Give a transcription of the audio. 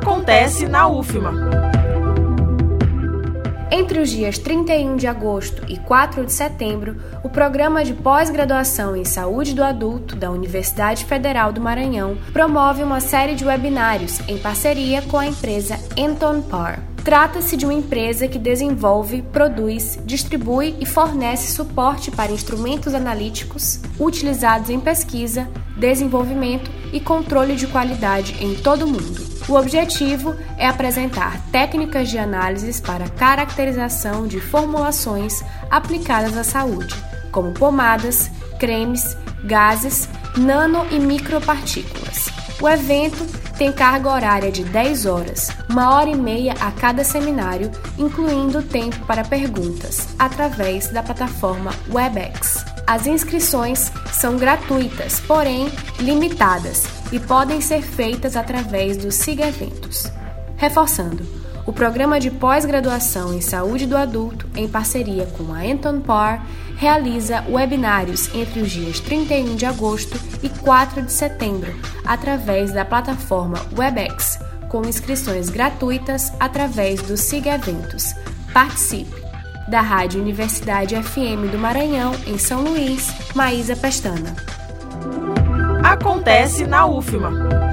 acontece na UFMA. Entre os dias 31 de agosto e 4 de setembro, o programa de pós-graduação em saúde do adulto da Universidade Federal do Maranhão promove uma série de webinários em parceria com a empresa Anton Par. Trata-se de uma empresa que desenvolve, produz, distribui e fornece suporte para instrumentos analíticos utilizados em pesquisa, desenvolvimento e controle de qualidade em todo o mundo. O objetivo é apresentar técnicas de análises para caracterização de formulações aplicadas à saúde, como pomadas, cremes, gases, nano e micropartículas. O evento tem carga horária de 10 horas, uma hora e meia a cada seminário, incluindo tempo para perguntas, através da plataforma WebEx. As inscrições são gratuitas, porém limitadas, e podem ser feitas através do Siga Eventos. Reforçando, o programa de pós-graduação em saúde do adulto, em parceria com a Anton Par, realiza webinários entre os dias 31 de agosto e 4 de setembro, através da plataforma WebEx, com inscrições gratuitas através do Siga Eventos. Participe! Da Rádio Universidade FM do Maranhão, em São Luís, Maísa Pestana. Acontece na UFMA.